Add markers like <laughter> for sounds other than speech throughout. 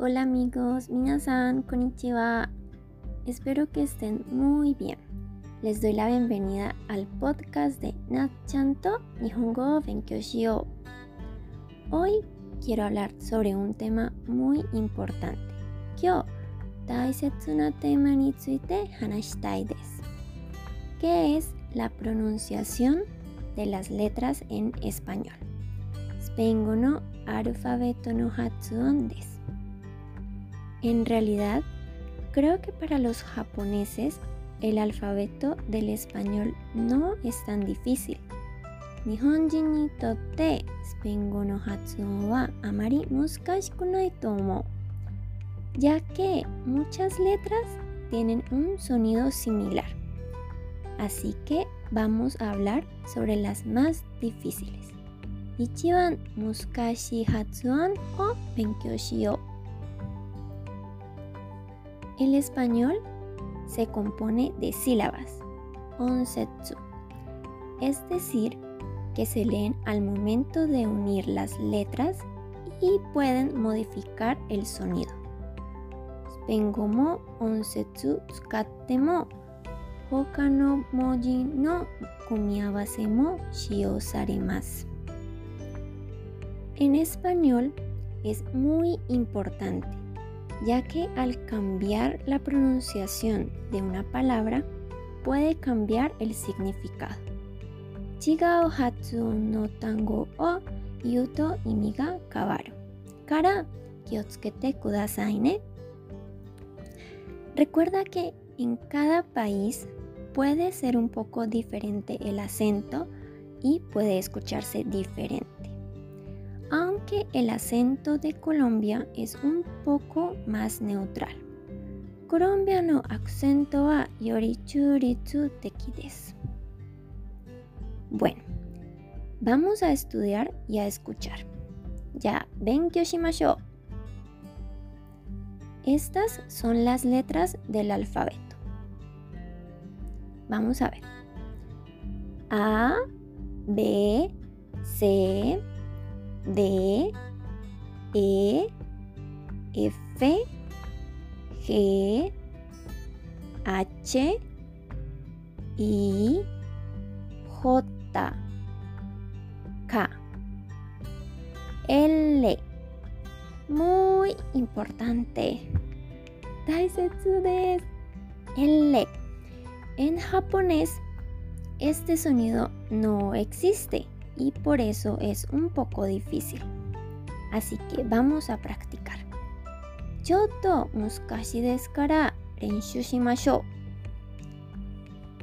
Hola amigos, minasan, konnichiwa. Espero que estén muy bien. Les doy la bienvenida al podcast de Natchanto Nihongo Benkyou Shio. Hoy quiero hablar sobre un tema muy importante. Kyo, tema hanashitai. Que es la pronunciación de las letras en español. Spengo no alfabeto no hatsuon. En realidad, creo que para los japoneses el alfabeto del español no es tan difícil. Ya que muchas letras tienen un sonido similar. Así que vamos a hablar sobre las más difíciles. Ichiban muskashi hatsuon o. El español se compone de sílabas, onsetsu, es decir, que se leen al momento de unir las letras y pueden modificar el sonido. Spengo mo onsetsu tsukatte mo hoka no moji no kumiawase mo. En español es muy importante ya que al cambiar la pronunciación de una palabra puede cambiar el significado. Chigao hatsuon no tango o yuto imi ga kawaru. Kara kiotsukete kudasai ne. Recuerda que en cada país puede ser un poco diferente el acento y puede escucharse diferente aunque el acento de Colombia es un poco más neutral. Colombia no acento wa yori churitsu teki desu. Bueno, vamos a estudiar y a escuchar. Ya, benkyou shimashou. Estas son las letras del alfabeto. Vamos a ver. A, B, C, D, E, F, G, H, I, J, K, L. Muy importante. Daisetsu desu. L. En japonés, este sonido no existe y por eso es un poco difícil. Así que vamos a practicar.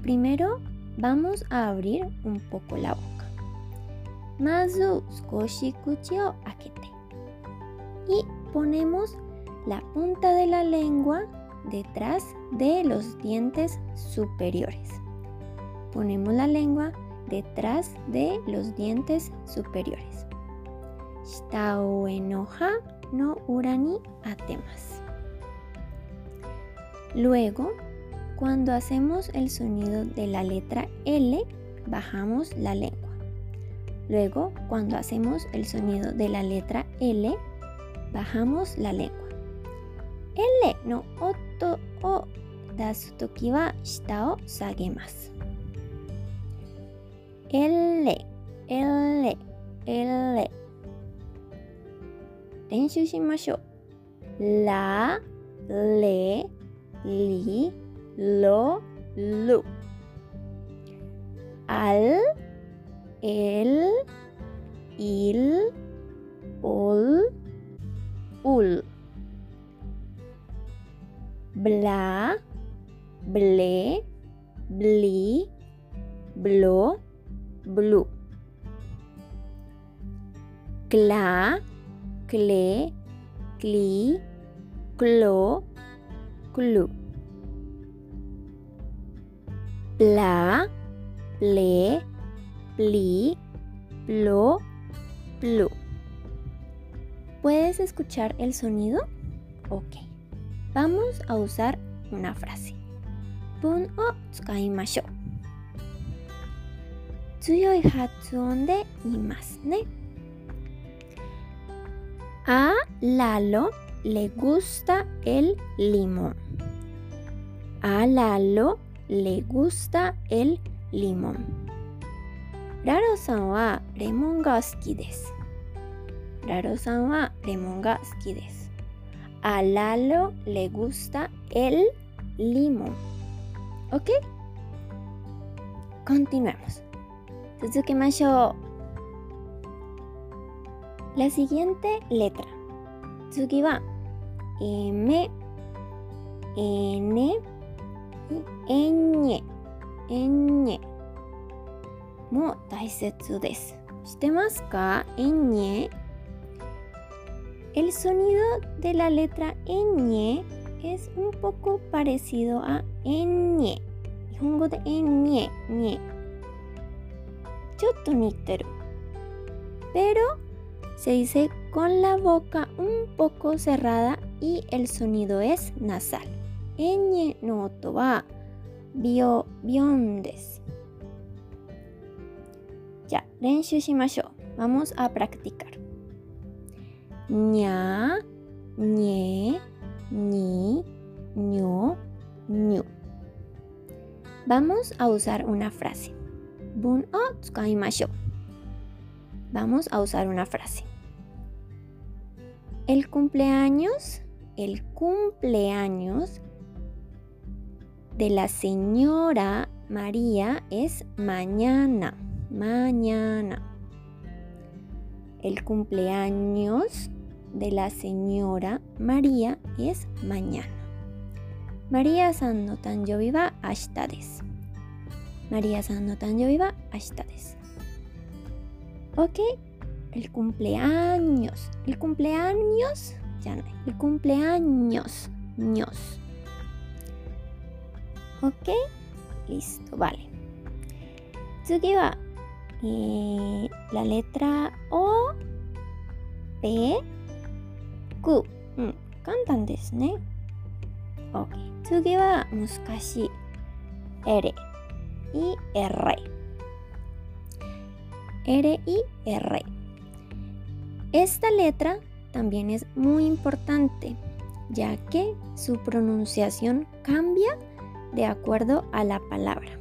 Primero vamos a abrir un poco la boca. Mazu skoshi kuchi o akete. Y ponemos la punta de la lengua detrás de los dientes superiores. Ponemos la lengua detrás de los dientes superiores. Shita enoja no urani atemas. Luego, cuando hacemos el sonido de la letra L, bajamos la lengua. Luego, cuando hacemos el sonido de la letra L, bajamos la lengua. L no oto o dasu toki wa shita o sagemasu. L, L, L 練習しましょう。ラ、レ、リ、ロ、ル。al, el, il, ol, ul. Bla, ble, bli, blo, blue. Cla, cle, cli, clo, clu. Pla, ple, pli, plo, plu. ¿Puedes escuchar el sonido? Ok. Vamos a usar una frase. Pun o tsukaimashou. 強い発音で言いますね。A Lalo le gusta el limón. A Lalo le gusta el limón. Raro-san wa lemon ga suki desu. Raro-san wa lemon ga suki desu. A Lalo le gusta el limón. ¿Ok? Continuemos. 続けましょう。La siguiente letra. 次は M、N、N、N も大切です。知ってますか N El sonido de la letra N es un poco parecido a N 日本語で N に ちょっと似てる。Pero se dice con la boca un poco cerrada y el sonido es nasal. N の音はビヨビヨンです。じゃあ練習しましょう。Vamos a practicar. にゃにににょにゅ Vamos a usar una frase. 文を使いましょう。Vamos a usar una frase. El cumpleaños, el cumpleaños de la señora María es mañana. Mañana. El cumpleaños de la señora María es mañana. María さんの誕生日は明日です。 マリアさんの誕生日は明日です。Ok, el cumpleaños. El cumpleaños じゃない。El cumpleaños. ños. Ok, listo, vale. 次は、えー、la letra O, P, Q。うん、簡単ですね。Ok。次は難 r r i r Esta letra también es muy importante, ya que su pronunciación cambia de acuerdo a la palabra.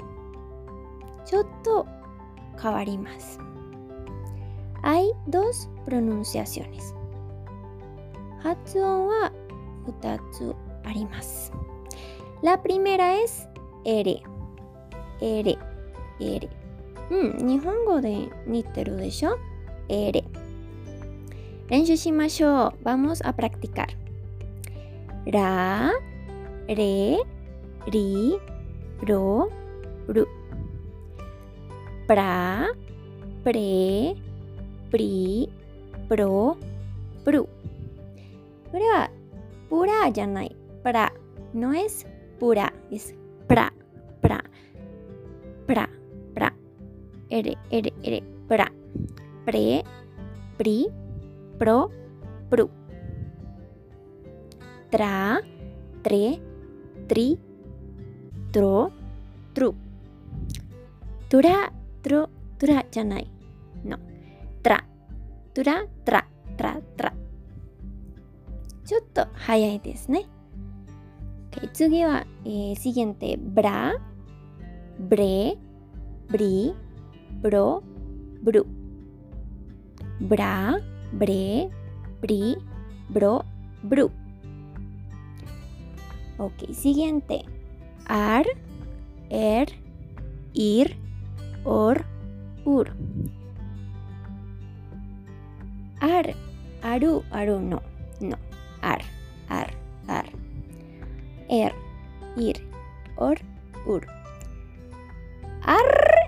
Choto kabarimas. Hay dos pronunciaciones. Hatsuon wa futatsu. La primera es ere. R。R。うん、日本語で似てるでしょ ?R。練習しましょう。Vamos a practicar. ラ、レ、リ、ロ、ル。プラ、プレ、プリ、プロ、プル。これは、プラじゃない。プラ。No es pura, es pra, pra, pra, pra. R, R, R, pra. Pre, pri, pro, pru. Tra, tre, tri, tro, tru. Tura, tro, tura じゃない。No. Tra, tura, tra, tra, tra. ちょっと早いですね。Okay, 次は、えー、siguiente bra, bre, bri, bro, bru. Bra, bre, bri, bro, bru. Ok, siguiente. Ar, er, ir, or, ur. Ar, aru, aru, no, no. Ar, ar, ar. Er, ir, or, ur.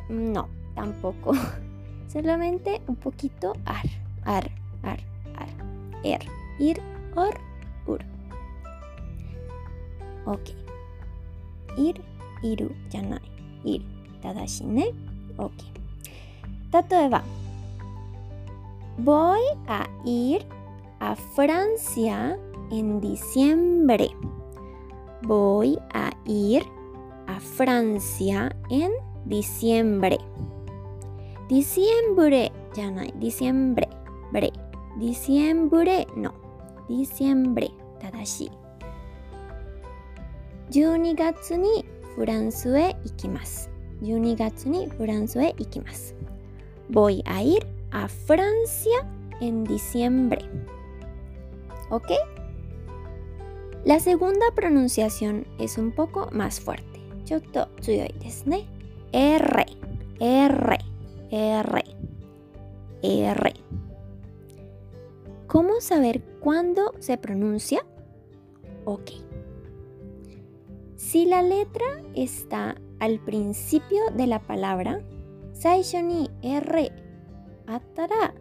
No, tampoco. <laughs> Solamente un poquito ar, ar, ar, ar. Er, ir, or, ur. Ok. Ir, iru, janai. Ir, tadashi ne. Ok. Tatoeba. Voy a ir a Francia en diciembre. Voy a ir a Francia en diciembre Diciembre じゃない。diciembre. Bre. Diciembre no. Diciembre. 正しい。12月にフランスへ行きます。12月にフランスへ行きます。Voy a ir a Francia en diciembre. ¿Ok? La segunda pronunciación es un poco más fuerte. ちょっと強いですね。 R, R, R, R. ¿Cómo saber cuándo se pronuncia? Ok. Si la letra está al principio de la palabra, 最初に R あったら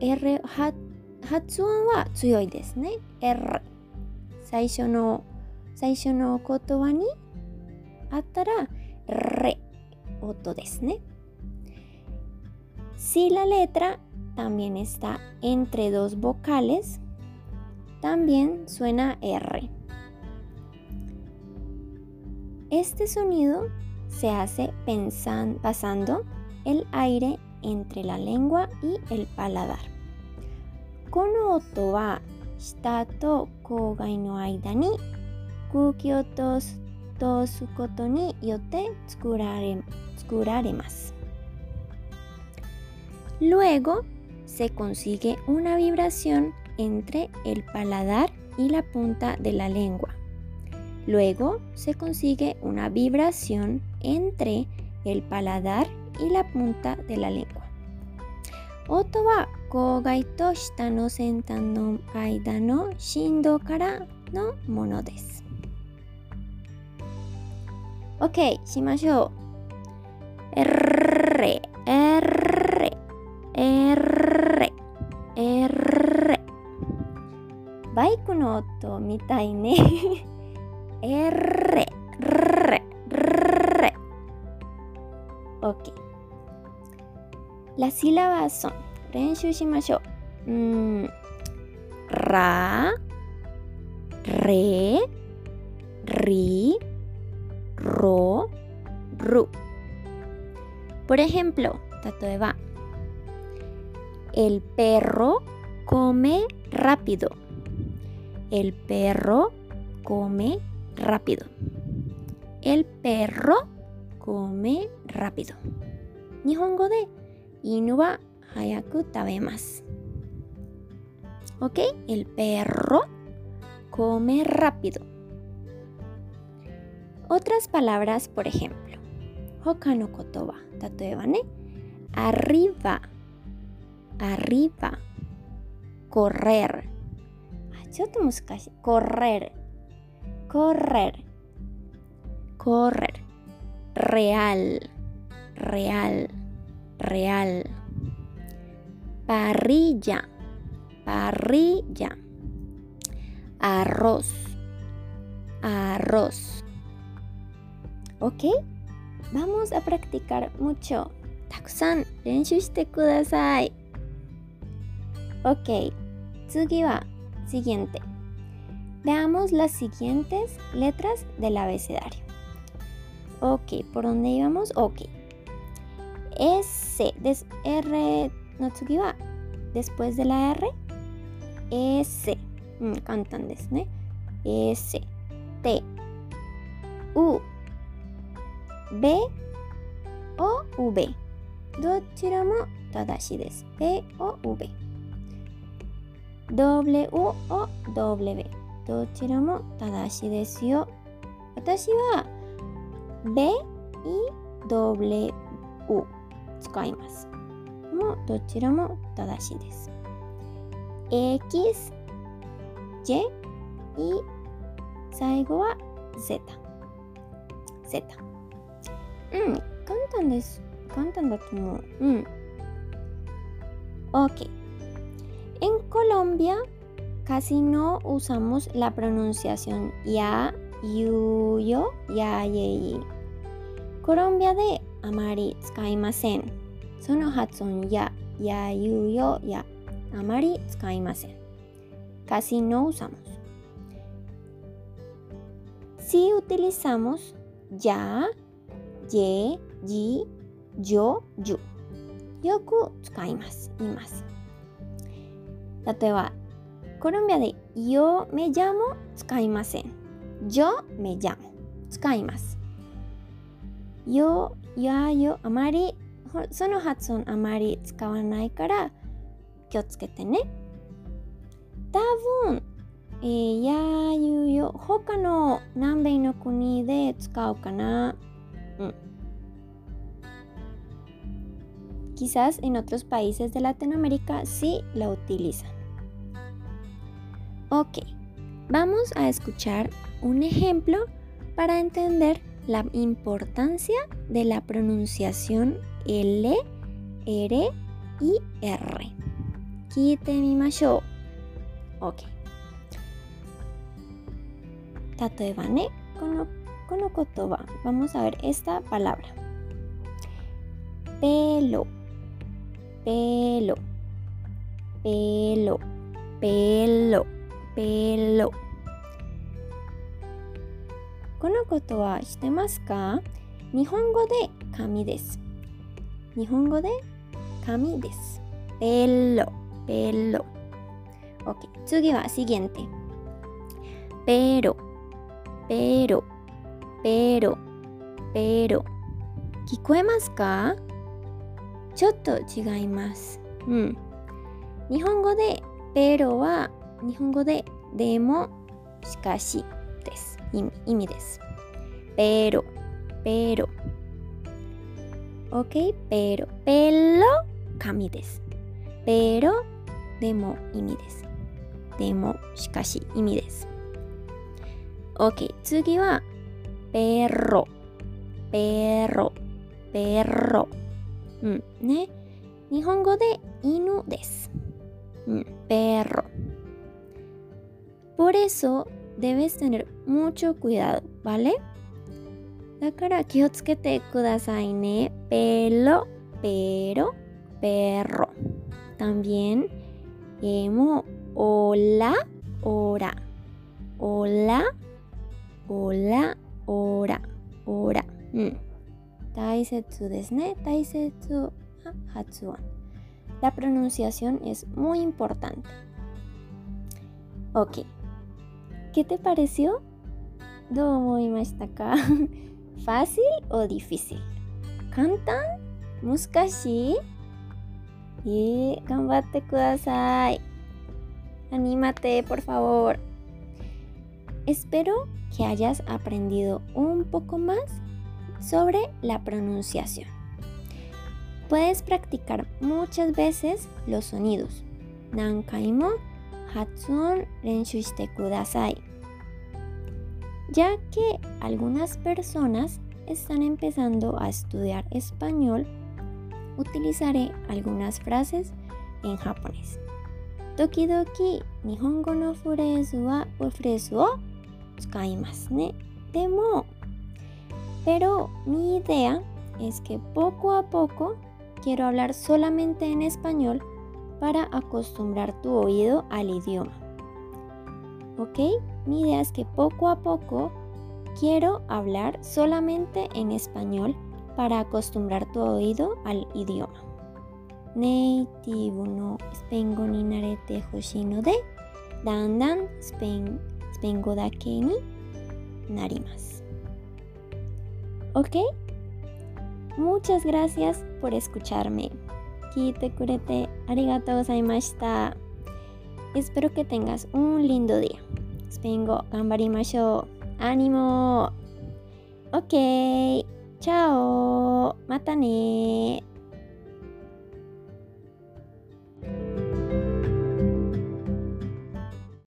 R は発音は強いですね。R 最初の最初の言葉に あったら R 音ですね。Si la letra también está entre dos vocales, también suena R. Este sonido se hace pensan, pasando el aire entre la lengua y el paladar. この音は舌と口外の間に 空気を通す通すことによって作られ作られます。Luego se consigue una vibración entre el paladar y la punta de la lengua. Luego se consigue una vibración entre el paladar y la punta de la lengua. 音は口外と下の先端の間の振動からのものです。 OK、しましょう。R、R、R、R。バイクの音みたいね。R、R、R。OK。Las sílabas son 練習しましょう。うーん。ら、れ、ri, ro. Por ejemplo. El perro come rápido. El perro come rápido. El perro come rápido. Nihongo de inu wa hayaku tabemas. ¿Ok? El perro come rápido. Otras palabras, por ejemplo, hoka no kotoba, tatoebane, arriba, arriba, correr. Correr, correr, correr, real, real, real. Parrilla, parrilla. Arroz, arroz. ¿Ok? Vamos a practicar mucho. Takusan, renshu shite kudasai. Ok, Tsugiba, siguiente. Veamos las siguientes letras del abecedario. Ok, ¿por dónde íbamos? Ok. S, des, R, no Tsugiba. después de la R. S, mm, cantan desu. S, T, U, B、O、V。どちらも正しいです。P、O、V。W、O、W。どちらも正しいですよ。私は B、E、W 使います。もどちらも正しいです。X、J、E、最後は Z。Z。うん、簡単です。簡単だと思う。うん。Ok. En Colombia casi no usamos la pronunciación ya, yu, yo, ya, ye, ye. コロンビアであまり使いません。その発音や、や、ゆ、よ、や、あまり使いません。casi no usamos. Si utilizamos ya, ye, ji, yo, yu. よく使います。います。例えば、Colombia de yo me llamo 使いません。yo me llamo 使います。yo, ya, yo あまりその発音あまり使わないから気をつけてね。多分、えー、やゆよ他の南米の国で使うかな。Quizás en otros países de Latinoamérica sí lo utilizan. Ok, vamos a escuchar un ejemplo para entender la importancia de la pronunciación L, R y R. Quite mi macho. Ok. Vamos a ver esta palabra. Pelo. pelo, pelo, このことは知ってますか？日本語で紙です。日本語で紙です。ペロペロ。OK。次は資源点。ベ。ペロペロペロペロ。聞こえますか？ちょっと違います。うん。日本語で pero は日本語ででもしかしです。意味意味です。pero, pero. Ok, pero, pero 紙です。pero でも意味です。でもしかし意味です。Ok, 次は perro, perro, perro. うんね。日本語で犬です。うん、perro. Por eso debes tener mucho cuidado, ¿vale? だから気をつけてくださいね。pelo, pero, perro. También, emo, hola, hora. Hola, hola, hora, hora. うん。 大切ですね。大切な発音。La pronunciación es muy importante. Ok. ¿Qué te pareció? ka? <laughs> ¿Fácil o difícil? ¿Kantan? ¿Muskashi? Y gambate kudasai. Anímate, por favor. Espero que hayas aprendido un poco más sobre la pronunciación. Puedes practicar muchas veces los sonidos. Nankaimo hatsuon renshu shite kudasai ya que algunas personas están empezando a estudiar español, utilizaré algunas frases en japonés. Tokidoki nihongo no furezu wa furezu o tsukaimasu ne. Demo. Pero mi idea es que poco a poco quiero hablar solamente en español para acostumbrar tu oído al idioma. ¿Ok? Mi idea es que poco a poco quiero hablar solamente en español para acostumbrar tu oído al idioma. Native no spengo ni narete hoshino de dandan spengo dake ni narimas. ¿Ok? Muchas gracias por escucharme. Kite kurete arigato gozaimashita. Espero que tengas un lindo día. Spengo ganbarimashou. ¡Ánimo! Ok. Chao. Mata ne.